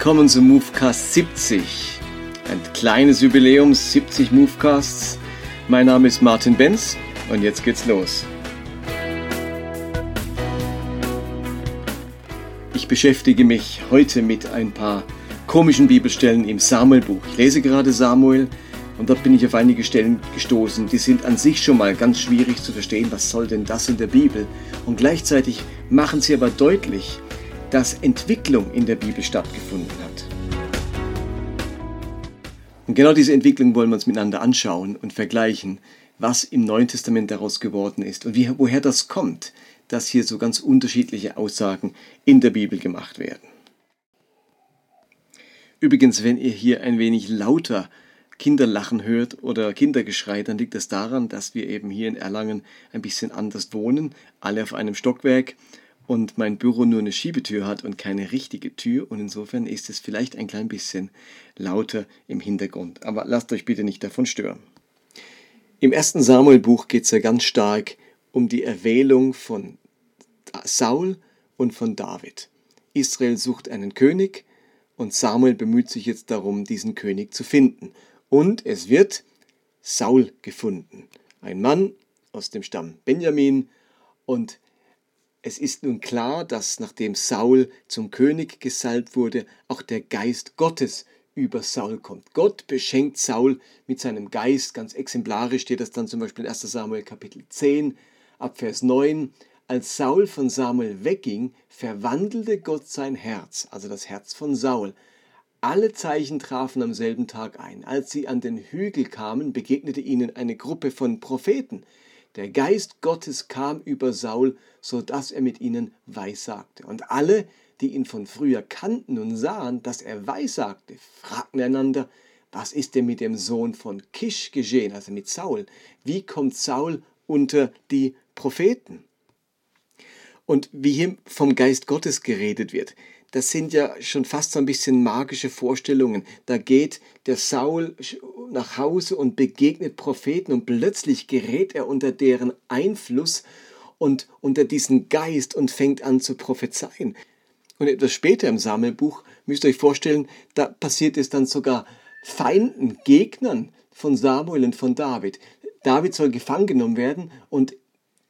Willkommen zum Movecast 70. Ein kleines Jubiläum, 70 Movecasts. Mein Name ist Martin Benz und jetzt geht's los. Ich beschäftige mich heute mit ein paar komischen Bibelstellen im Samuelbuch. Ich lese gerade Samuel und dort bin ich auf einige Stellen gestoßen, die sind an sich schon mal ganz schwierig zu verstehen. Was soll denn das in der Bibel? Und gleichzeitig machen sie aber deutlich, dass Entwicklung in der Bibel stattgefunden hat. Und genau diese Entwicklung wollen wir uns miteinander anschauen und vergleichen, was im Neuen Testament daraus geworden ist und wie, woher das kommt, dass hier so ganz unterschiedliche Aussagen in der Bibel gemacht werden. Übrigens, wenn ihr hier ein wenig lauter Kinderlachen hört oder Kindergeschrei, dann liegt das daran, dass wir eben hier in Erlangen ein bisschen anders wohnen, alle auf einem Stockwerk und mein Büro nur eine Schiebetür hat und keine richtige Tür und insofern ist es vielleicht ein klein bisschen lauter im Hintergrund. Aber lasst euch bitte nicht davon stören. Im ersten Samuel-Buch geht es ja ganz stark um die Erwählung von Saul und von David. Israel sucht einen König und Samuel bemüht sich jetzt darum, diesen König zu finden. Und es wird Saul gefunden, ein Mann aus dem Stamm Benjamin und es ist nun klar, dass nachdem Saul zum König gesalbt wurde, auch der Geist Gottes über Saul kommt. Gott beschenkt Saul mit seinem Geist, ganz exemplarisch steht das dann zum Beispiel in 1 Samuel Kapitel 10 ab Vers 9. Als Saul von Samuel wegging, verwandelte Gott sein Herz, also das Herz von Saul. Alle Zeichen trafen am selben Tag ein. Als sie an den Hügel kamen, begegnete ihnen eine Gruppe von Propheten. Der Geist Gottes kam über Saul, so dass er mit ihnen weissagte. Und alle, die ihn von früher kannten und sahen, dass er weissagte, fragten einander, was ist denn mit dem Sohn von Kisch geschehen, also mit Saul? Wie kommt Saul unter die Propheten? Und wie hier vom Geist Gottes geredet wird, das sind ja schon fast so ein bisschen magische Vorstellungen. Da geht der Saul nach Hause und begegnet Propheten und plötzlich gerät er unter deren Einfluss und unter diesen Geist und fängt an zu prophezeien. Und etwas später im Sammelbuch müsst ihr euch vorstellen, da passiert es dann sogar Feinden, Gegnern von Samuel und von David. David soll gefangen genommen werden und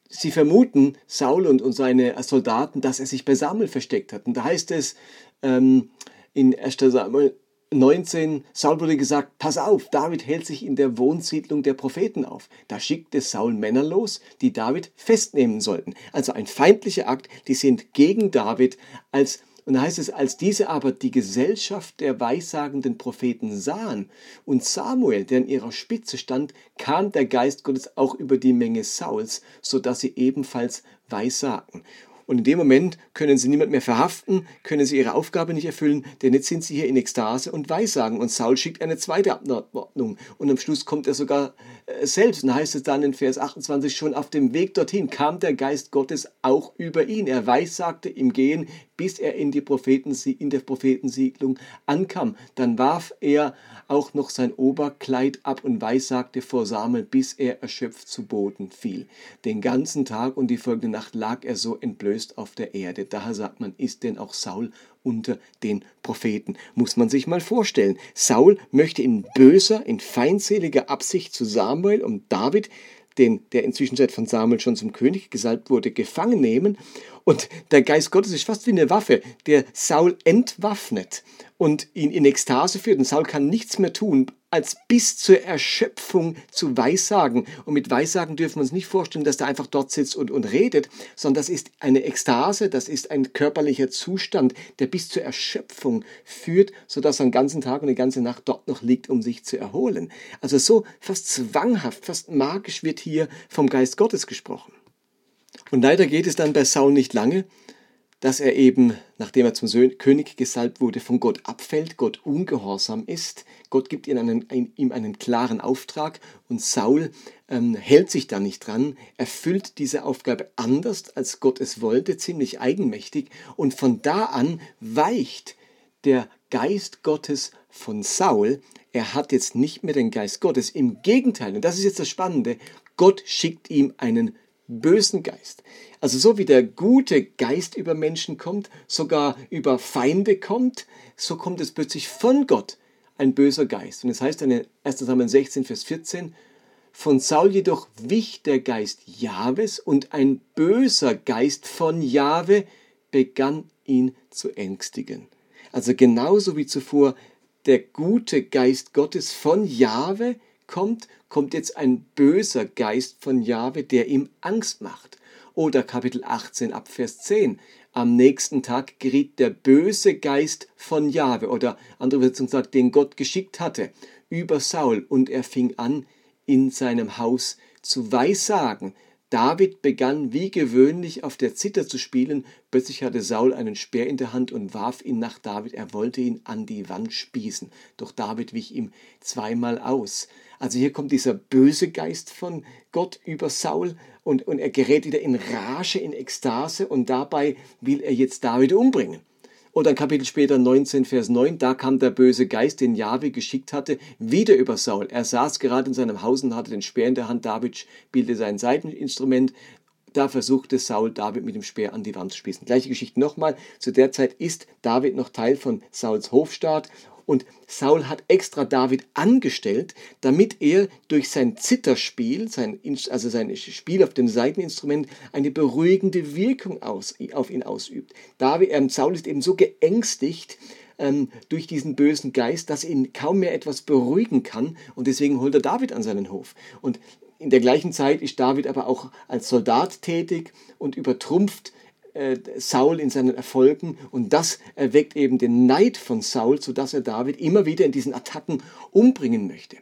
sie vermuten, Saul und, und seine Soldaten, dass er sich bei Samuel versteckt hat. Und da heißt es ähm, in 1. Samuel 19, Saul wurde gesagt, pass auf, David hält sich in der Wohnsiedlung der Propheten auf. Da schickte Saul Männer los, die David festnehmen sollten. Also ein feindlicher Akt, die sind gegen David als und da heißt es, als diese aber die Gesellschaft der weissagenden Propheten sahen und Samuel, der an ihrer Spitze stand, kam der Geist Gottes auch über die Menge Sauls, so dass sie ebenfalls weissagten. Und in dem Moment können sie niemand mehr verhaften, können sie ihre Aufgabe nicht erfüllen, denn jetzt sind sie hier in Ekstase und Weissagen. Und Saul schickt eine zweite Abordnung. Und am Schluss kommt er sogar äh, selbst. Und heißt es dann in Vers 28, schon auf dem Weg dorthin kam der Geist Gottes auch über ihn. Er weissagte im Gehen, bis er in, die Propheten, in der Prophetensiedlung ankam. Dann warf er auch noch sein Oberkleid ab und weissagte vor Samuel, bis er erschöpft zu Boden fiel. Den ganzen Tag und die folgende Nacht lag er so entblößt auf der Erde. Daher sagt man, ist denn auch Saul unter den Propheten. Muss man sich mal vorstellen. Saul möchte in böser, in feindseliger Absicht zu Samuel und David, den, der inzwischen von Samuel schon zum König gesalbt wurde, gefangen nehmen. Und der Geist Gottes ist fast wie eine Waffe, der Saul entwaffnet und ihn in Ekstase führt. Und Saul kann nichts mehr tun, als bis zur Erschöpfung zu Weissagen. Und mit Weissagen dürfen wir uns nicht vorstellen, dass er einfach dort sitzt und, und redet, sondern das ist eine Ekstase, das ist ein körperlicher Zustand, der bis zur Erschöpfung führt, sodass er den ganzen Tag und die ganze Nacht dort noch liegt, um sich zu erholen. Also so fast zwanghaft, fast magisch wird hier vom Geist Gottes gesprochen. Und leider geht es dann bei Saul nicht lange, dass er eben, nachdem er zum König gesalbt wurde, von Gott abfällt, Gott ungehorsam ist. Gott gibt ihm einen, ein, ihm einen klaren Auftrag und Saul ähm, hält sich da nicht dran, erfüllt diese Aufgabe anders, als Gott es wollte, ziemlich eigenmächtig. Und von da an weicht der Geist Gottes von Saul. Er hat jetzt nicht mehr den Geist Gottes. Im Gegenteil, und das ist jetzt das Spannende, Gott schickt ihm einen bösen Geist. Also so wie der gute Geist über Menschen kommt, sogar über Feinde kommt, so kommt es plötzlich von Gott ein böser Geist. Und es das heißt in 1. Samuel 16, Vers 14, von Saul jedoch wich der Geist Jahwes und ein böser Geist von Jahwe begann ihn zu ängstigen. Also genauso wie zuvor der gute Geist Gottes von Jahwe kommt, kommt jetzt ein böser Geist von Jahwe, der ihm Angst macht. Oder Kapitel 18 ab Vers 10. Am nächsten Tag geriet der böse Geist von Jahwe, oder andere Übersetzung sagt, den Gott geschickt hatte, über Saul, und er fing an, in seinem Haus zu weissagen, David begann wie gewöhnlich auf der Zither zu spielen. Plötzlich hatte Saul einen Speer in der Hand und warf ihn nach David. Er wollte ihn an die Wand spießen. Doch David wich ihm zweimal aus. Also hier kommt dieser böse Geist von Gott über Saul und, und er gerät wieder in Rage, in Ekstase und dabei will er jetzt David umbringen. Und ein Kapitel später 19, Vers 9, da kam der böse Geist, den Jahwe geschickt hatte, wieder über Saul. Er saß gerade in seinem Haus und hatte den Speer in der Hand. David spielte sein Seiteninstrument. Da versuchte Saul, David mit dem Speer an die Wand zu spießen. Gleiche Geschichte nochmal. Zu der Zeit ist David noch Teil von Sauls Hofstaat und Saul hat extra David angestellt, damit er durch sein Zitterspiel, sein, also sein Spiel auf dem Seiteninstrument, eine beruhigende Wirkung aus, auf ihn ausübt. David, ähm, Saul ist eben so geängstigt, ähm, durch diesen bösen Geist, dass ihn kaum mehr etwas beruhigen kann und deswegen holt er David an seinen Hof. Und in der gleichen Zeit ist David aber auch als Soldat tätig und übertrumpft Saul in seinen Erfolgen und das erweckt eben den Neid von Saul, sodass er David immer wieder in diesen Attacken umbringen möchte.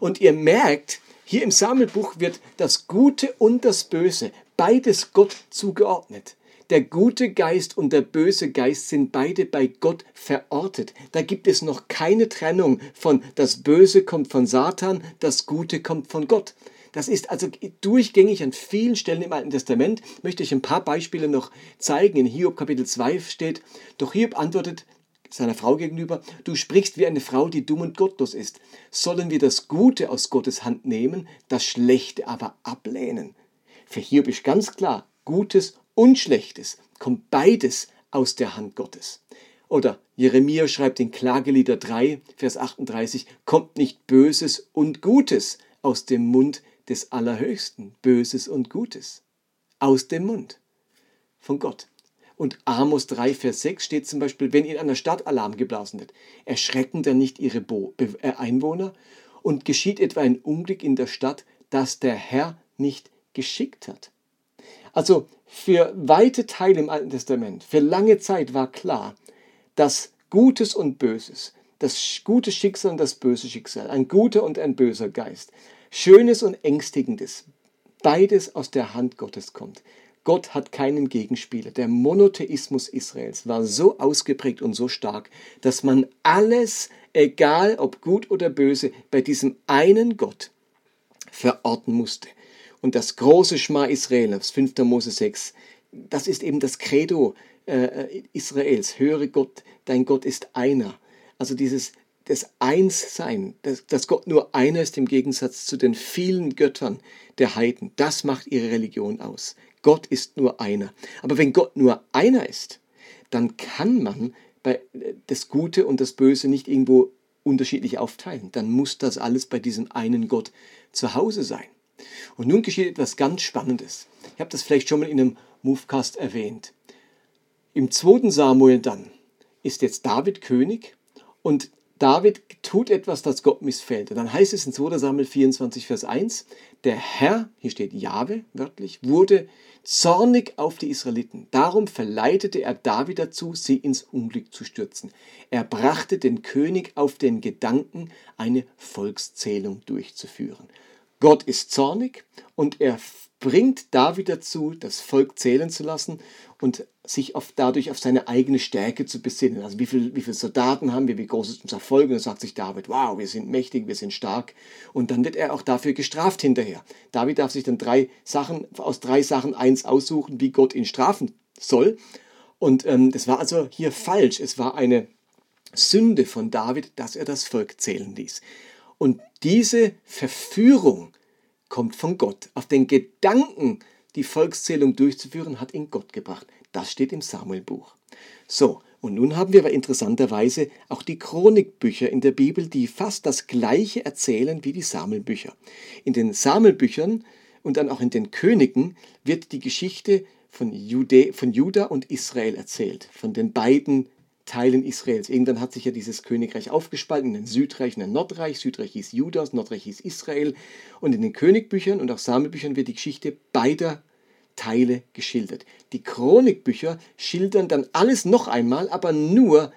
Und ihr merkt, hier im Sammelbuch wird das Gute und das Böse, beides Gott zugeordnet. Der gute Geist und der böse Geist sind beide bei Gott verortet. Da gibt es noch keine Trennung von das Böse kommt von Satan, das Gute kommt von Gott. Das ist also durchgängig an vielen Stellen im Alten Testament. Möchte ich ein paar Beispiele noch zeigen. In Hiob Kapitel 2 steht, doch Hiob antwortet seiner Frau gegenüber, du sprichst wie eine Frau, die dumm und gottlos ist. Sollen wir das Gute aus Gottes Hand nehmen, das Schlechte aber ablehnen? Für Hiob ist ganz klar, Gutes und Schlechtes kommt beides aus der Hand Gottes. Oder Jeremia schreibt in Klagelieder 3, Vers 38, kommt nicht Böses und Gutes aus dem Mund des Allerhöchsten, Böses und Gutes, aus dem Mund von Gott. Und Amos 3, Vers 6 steht zum Beispiel, wenn in einer Stadt Alarm geblasen wird, erschrecken dann nicht ihre Bo äh, Einwohner und geschieht etwa ein Unglück in der Stadt, das der Herr nicht geschickt hat. Also für weite Teile im Alten Testament, für lange Zeit war klar, dass Gutes und Böses, das gute Schicksal und das böse Schicksal, ein guter und ein böser Geist, Schönes und Ängstigendes, beides aus der Hand Gottes kommt. Gott hat keinen Gegenspieler. Der Monotheismus Israels war so ausgeprägt und so stark, dass man alles, egal ob gut oder böse, bei diesem einen Gott verorten musste. Und das große Schma Israel aus 5. Mose 6, das ist eben das Credo äh, Israels. Höre Gott, dein Gott ist einer. Also dieses das Einssein, dass, dass Gott nur einer ist im Gegensatz zu den vielen Göttern der Heiden, das macht ihre Religion aus. Gott ist nur einer. Aber wenn Gott nur einer ist, dann kann man bei, das Gute und das Böse nicht irgendwo unterschiedlich aufteilen. Dann muss das alles bei diesem einen Gott zu Hause sein. Und nun geschieht etwas ganz Spannendes. Ich habe das vielleicht schon mal in einem Movecast erwähnt. Im 2. Samuel dann ist jetzt David König und David tut etwas, das Gott missfällt. Und dann heißt es in 2 Samuel 24, Vers 1, der Herr, hier steht Jahwe wörtlich, wurde zornig auf die Israeliten. Darum verleitete er David dazu, sie ins Unglück zu stürzen. Er brachte den König auf den Gedanken, eine Volkszählung durchzuführen. Gott ist zornig und er bringt David dazu, das Volk zählen zu lassen und sich auf, dadurch auf seine eigene Stärke zu besinnen. Also wie, viel, wie viele Soldaten haben wir, wie groß ist unser Volk? Und dann sagt sich David, wow, wir sind mächtig, wir sind stark. Und dann wird er auch dafür gestraft hinterher. David darf sich dann drei Sachen, aus drei Sachen eins aussuchen, wie Gott ihn strafen soll. Und ähm, das war also hier falsch. Es war eine Sünde von David, dass er das Volk zählen ließ. Und diese Verführung kommt von Gott. Auf den Gedanken die Volkszählung durchzuführen, hat ihn Gott gebracht. Das steht im Samuelbuch. So, und nun haben wir aber interessanterweise auch die Chronikbücher in der Bibel, die fast das Gleiche erzählen wie die Samuelbücher. In den Samuelbüchern und dann auch in den Königen wird die Geschichte von, Jude, von Juda und Israel erzählt, von den beiden Teilen Israels. Irgendwann hat sich ja dieses Königreich aufgespalten in ein Südreich und ein Nordreich. Südreich hieß Judas, Nordreich hieß Israel. Und in den Königbüchern und auch Samuelbüchern wird die Geschichte beider Teile geschildert. Die Chronikbücher schildern dann alles noch einmal, aber nur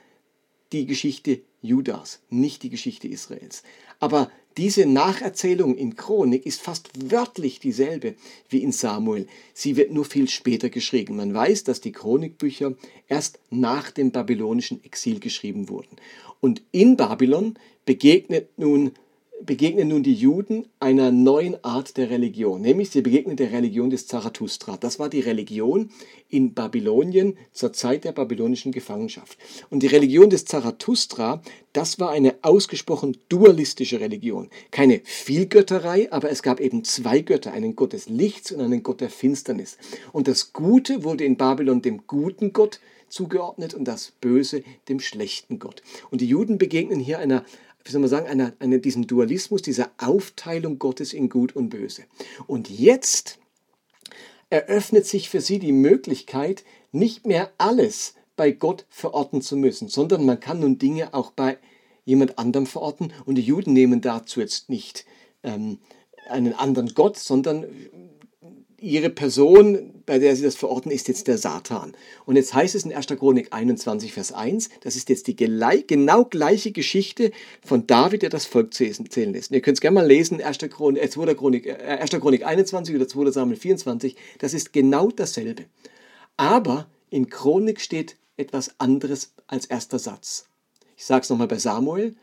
die Geschichte Judas, nicht die Geschichte Israels. Aber diese Nacherzählung in Chronik ist fast wörtlich dieselbe wie in Samuel. Sie wird nur viel später geschrieben. Man weiß, dass die Chronikbücher erst nach dem babylonischen Exil geschrieben wurden. Und in Babylon begegnet nun begegnen nun die Juden einer neuen Art der Religion, nämlich sie begegnen der Religion des Zarathustra. Das war die Religion in Babylonien zur Zeit der babylonischen Gefangenschaft. Und die Religion des Zarathustra, das war eine ausgesprochen dualistische Religion. Keine Vielgötterei, aber es gab eben zwei Götter, einen Gott des Lichts und einen Gott der Finsternis. Und das Gute wurde in Babylon dem guten Gott zugeordnet und das Böse dem schlechten Gott. Und die Juden begegnen hier einer wie soll man sagen, einer, einer, diesem Dualismus, dieser Aufteilung Gottes in Gut und Böse. Und jetzt eröffnet sich für sie die Möglichkeit, nicht mehr alles bei Gott verorten zu müssen, sondern man kann nun Dinge auch bei jemand anderem verorten. Und die Juden nehmen dazu jetzt nicht ähm, einen anderen Gott, sondern ihre Person, bei der sie das verorten, ist jetzt der Satan. Und jetzt heißt es in 1. Chronik 21, Vers 1, das ist jetzt die genau gleiche Geschichte von David, der das Volk zählen lässt. Und ihr könnt es gerne mal lesen, 1. Chronik, äh, 2. Chronik, äh, 1. Chronik 21 oder 2. Samuel 24, das ist genau dasselbe. Aber in Chronik steht etwas anderes als erster Satz. Ich sage es nochmal bei Samuel.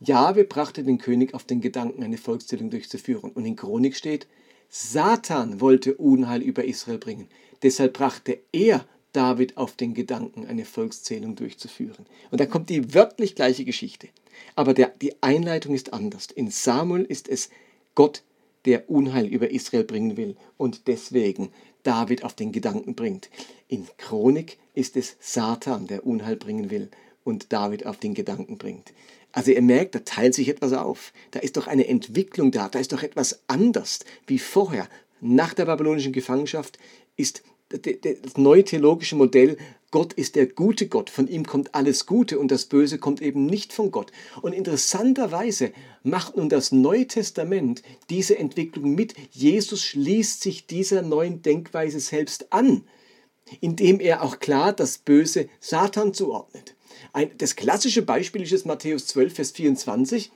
Jahwe brachte den König auf den Gedanken, eine Volkszählung durchzuführen. Und in Chronik steht, Satan wollte Unheil über Israel bringen. Deshalb brachte er David auf den Gedanken, eine Volkszählung durchzuführen. Und da kommt die wörtlich gleiche Geschichte. Aber der, die Einleitung ist anders. In Samuel ist es Gott, der Unheil über Israel bringen will und deswegen David auf den Gedanken bringt. In Chronik ist es Satan, der Unheil bringen will und David auf den Gedanken bringt. Also ihr merkt, da teilt sich etwas auf. Da ist doch eine Entwicklung da, da ist doch etwas anders wie vorher. Nach der babylonischen Gefangenschaft ist das neue theologische Modell, Gott ist der gute Gott, von ihm kommt alles Gute und das Böse kommt eben nicht von Gott. Und interessanterweise macht nun das Neue Testament diese Entwicklung mit. Jesus schließt sich dieser neuen Denkweise selbst an, indem er auch klar das Böse Satan zuordnet. Ein, das klassische Beispiel ist Matthäus 12, Vers 24,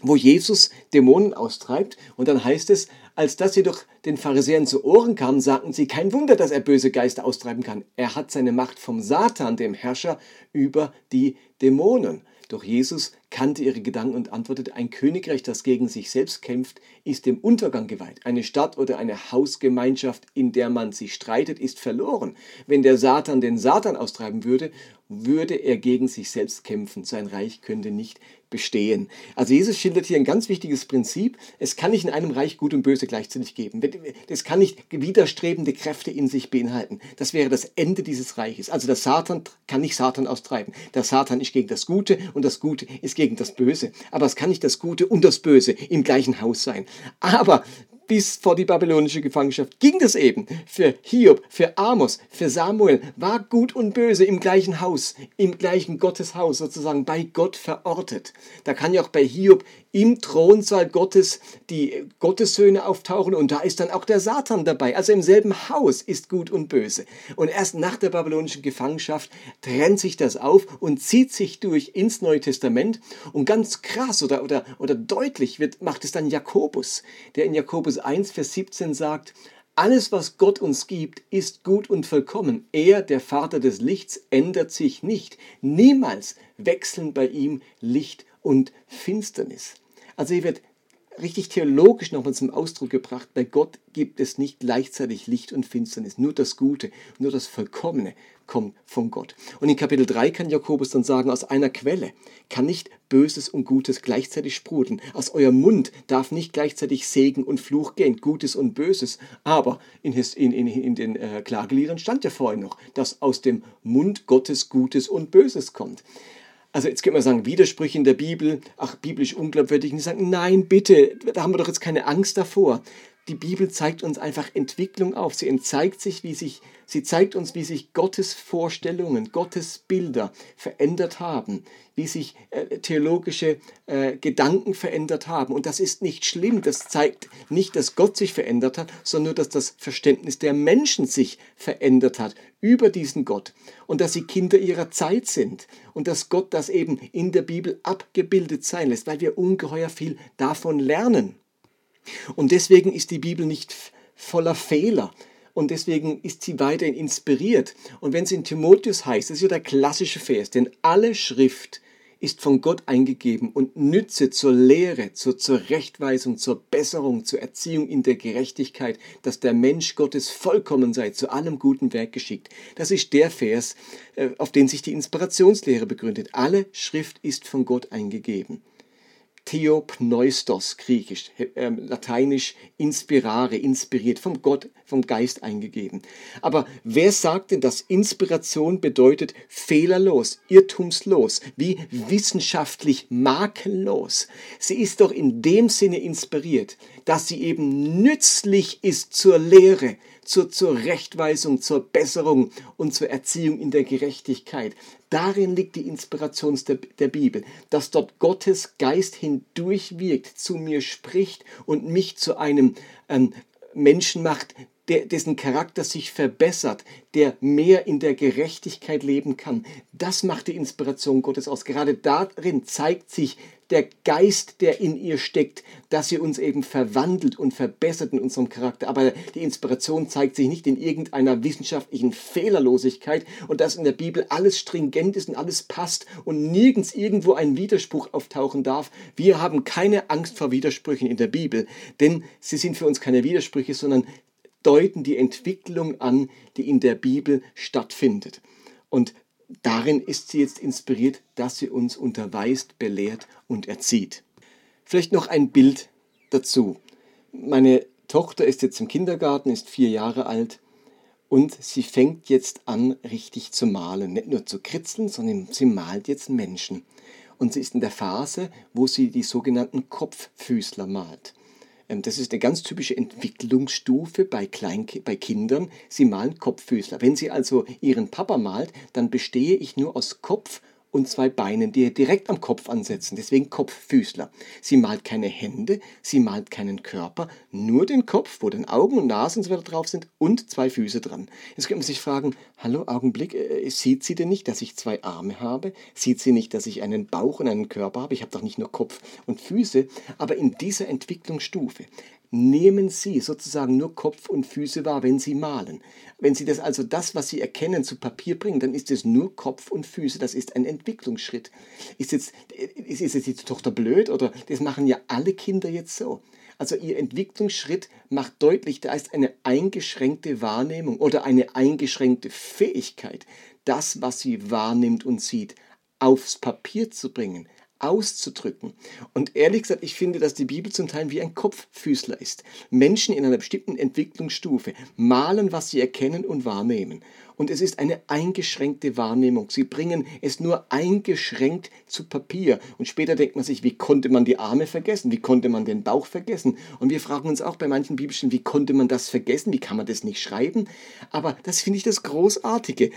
wo Jesus Dämonen austreibt. Und dann heißt es, als das jedoch den Pharisäern zu Ohren kam, sagten sie, kein Wunder, dass er böse Geister austreiben kann. Er hat seine Macht vom Satan, dem Herrscher über die Dämonen. Doch Jesus kannte ihre Gedanken und antwortete, ein Königreich, das gegen sich selbst kämpft, ist dem Untergang geweiht. Eine Stadt oder eine Hausgemeinschaft, in der man sich streitet, ist verloren. Wenn der Satan den Satan austreiben würde, würde er gegen sich selbst kämpfen. Sein Reich könnte nicht bestehen. Also Jesus schildert hier ein ganz wichtiges Prinzip. Es kann nicht in einem Reich Gut und Böse gleichzeitig geben. Es kann nicht widerstrebende Kräfte in sich beinhalten. Das wäre das Ende dieses Reiches. Also der Satan kann nicht Satan austreiben. Der Satan ist gegen das Gute und das Gute ist gegen das Böse. Aber es kann nicht das Gute und das Böse im gleichen Haus sein. Aber bis vor die babylonische Gefangenschaft ging das eben. Für Hiob, für Amos, für Samuel war Gut und Böse im gleichen Haus, im gleichen Gotteshaus sozusagen bei Gott verortet. Da kann ja auch bei Hiob im Thronsaal Gottes die Gottessöhne auftauchen und da ist dann auch der Satan dabei. Also im selben Haus ist Gut und Böse. Und erst nach der babylonischen Gefangenschaft trennt sich das auf und zieht sich durch ins Neue Testament und ganz krass oder, oder, oder deutlich wird, macht es dann Jakobus, der in Jakobus Jakobus 1, Vers 17 sagt, alles, was Gott uns gibt, ist gut und vollkommen. Er, der Vater des Lichts, ändert sich nicht. Niemals wechseln bei ihm Licht und Finsternis. Also hier wird richtig theologisch nochmal zum Ausdruck gebracht. Bei Gott gibt es nicht gleichzeitig Licht und Finsternis. Nur das Gute, nur das Vollkommene kommt von Gott. Und in Kapitel 3 kann Jakobus dann sagen, aus einer Quelle kann nicht Böses und Gutes gleichzeitig sprudeln. Aus eurem Mund darf nicht gleichzeitig Segen und Fluch gehen, Gutes und Böses. Aber in, in, in, in den äh, Klageliedern stand ja vorhin noch, dass aus dem Mund Gottes Gutes und Böses kommt. Also jetzt könnte man sagen, Widersprüche in der Bibel, ach, biblisch unglaubwürdig. Und die sagen, nein, bitte, da haben wir doch jetzt keine Angst davor. Die Bibel zeigt uns einfach Entwicklung auf. Sie zeigt sich, wie sich, sie zeigt uns, wie sich Gottes Vorstellungen, Gottes Bilder verändert haben, wie sich äh, theologische äh, Gedanken verändert haben. Und das ist nicht schlimm. Das zeigt nicht, dass Gott sich verändert hat, sondern nur, dass das Verständnis der Menschen sich verändert hat über diesen Gott und dass sie Kinder ihrer Zeit sind und dass Gott das eben in der Bibel abgebildet sein lässt, weil wir ungeheuer viel davon lernen. Und deswegen ist die Bibel nicht voller Fehler, und deswegen ist sie weiterhin inspiriert. Und wenn es in Timotheus heißt, das ist ja der klassische Vers, denn alle Schrift ist von Gott eingegeben und nütze zur Lehre, zur Zurechtweisung, zur Besserung, zur Erziehung in der Gerechtigkeit, dass der Mensch Gottes vollkommen sei, zu allem guten Werk geschickt. Das ist der Vers, äh, auf den sich die Inspirationslehre begründet. Alle Schrift ist von Gott eingegeben. Theopneustos, griechisch, äh, lateinisch inspirare, inspiriert, vom Gott, vom Geist eingegeben. Aber wer sagt denn, dass Inspiration bedeutet fehlerlos, irrtumslos, wie wissenschaftlich makellos? Sie ist doch in dem Sinne inspiriert, dass sie eben nützlich ist zur Lehre, zur Zurechtweisung, zur Besserung und zur Erziehung in der Gerechtigkeit. Darin liegt die Inspiration der, der Bibel, dass dort Gottes Geist hindurch wirkt, zu mir spricht und mich zu einem ähm, Menschen macht, der, dessen Charakter sich verbessert, der mehr in der Gerechtigkeit leben kann. Das macht die Inspiration Gottes aus. Gerade darin zeigt sich der Geist, der in ihr steckt, dass sie uns eben verwandelt und verbessert in unserem Charakter. Aber die Inspiration zeigt sich nicht in irgendeiner wissenschaftlichen Fehlerlosigkeit und dass in der Bibel alles stringent ist und alles passt und nirgends irgendwo ein Widerspruch auftauchen darf. Wir haben keine Angst vor Widersprüchen in der Bibel, denn sie sind für uns keine Widersprüche, sondern deuten die Entwicklung an, die in der Bibel stattfindet. Und darin ist sie jetzt inspiriert, dass sie uns unterweist, belehrt und erzieht. Vielleicht noch ein Bild dazu. Meine Tochter ist jetzt im Kindergarten, ist vier Jahre alt und sie fängt jetzt an, richtig zu malen. Nicht nur zu kritzeln, sondern sie malt jetzt Menschen. Und sie ist in der Phase, wo sie die sogenannten Kopffüßler malt. Ähm, das ist eine ganz typische Entwicklungsstufe bei, Klein bei Kindern. Sie malen Kopffüßler. Wenn sie also ihren Papa malt, dann bestehe ich nur aus Kopf und zwei Beinen, die direkt am Kopf ansetzen. Deswegen Kopffüßler. Sie malt keine Hände, sie malt keinen Körper, nur den Kopf, wo dann Augen und Nase und so weiter drauf sind und zwei Füße dran. Jetzt könnte man sich fragen, hallo, Augenblick, äh, sieht sie denn nicht, dass ich zwei Arme habe? Sieht sie nicht, dass ich einen Bauch und einen Körper habe? Ich habe doch nicht nur Kopf und Füße. Aber in dieser Entwicklungsstufe nehmen Sie sozusagen nur Kopf und Füße wahr, wenn Sie malen. Wenn Sie das also das, was Sie erkennen, zu Papier bringen, dann ist es nur Kopf und Füße. Das ist ein Entwicklungsschritt. Ist jetzt, ist, jetzt die Tochter blöd oder das machen ja alle Kinder jetzt so. Also ihr Entwicklungsschritt macht deutlich, da ist eine eingeschränkte Wahrnehmung oder eine eingeschränkte Fähigkeit, das, was sie wahrnimmt und sieht, aufs Papier zu bringen, auszudrücken. Und ehrlich gesagt, ich finde, dass die Bibel zum Teil wie ein Kopffüßler ist. Menschen in einer bestimmten Entwicklungsstufe malen, was sie erkennen und wahrnehmen und es ist eine eingeschränkte Wahrnehmung. Sie bringen es nur eingeschränkt zu Papier. Und später denkt man sich, wie konnte man die Arme vergessen? Wie konnte man den Bauch vergessen? Und wir fragen uns auch bei manchen Bibelstellen, wie konnte man das vergessen? Wie kann man das nicht schreiben? Aber das finde ich das Großartige.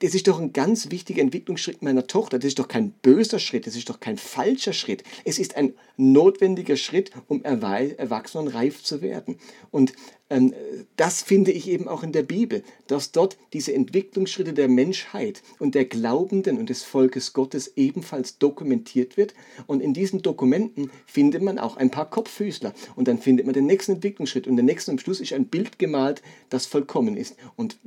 Das ist doch ein ganz wichtiger Entwicklungsschritt meiner Tochter. Das ist doch kein böser Schritt, das ist doch kein falscher Schritt. Es ist ein notwendiger Schritt, um erwachsen und reif zu werden. Und das finde ich eben auch in der Bibel, dass dort diese Entwicklungsschritte der Menschheit und der Glaubenden und des Volkes Gottes ebenfalls dokumentiert wird. Und in diesen Dokumenten findet man auch ein paar Kopffüßler. Und dann findet man den nächsten Entwicklungsschritt. Und der nächste am Schluss ist ein Bild gemalt, das vollkommen ist. Und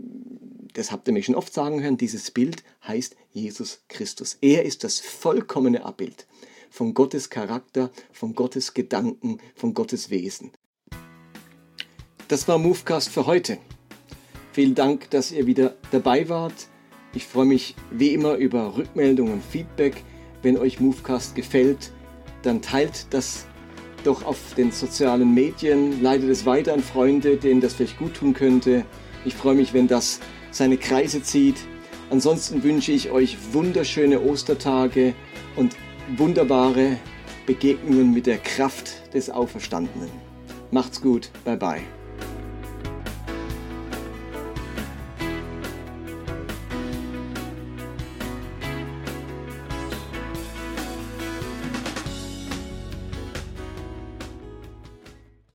das habt ihr mich schon oft sagen hören, dieses Bild heißt Jesus Christus. Er ist das vollkommene Abbild von Gottes Charakter, von Gottes Gedanken, von Gottes Wesen. Das war Movecast für heute. Vielen Dank, dass ihr wieder dabei wart. Ich freue mich wie immer über Rückmeldungen und Feedback. Wenn euch Movecast gefällt, dann teilt das doch auf den sozialen Medien, leitet es weiter an Freunde, denen das vielleicht gut tun könnte. Ich freue mich, wenn das seine Kreise zieht. Ansonsten wünsche ich euch wunderschöne Ostertage und wunderbare Begegnungen mit der Kraft des Auferstandenen. Macht's gut, bye bye.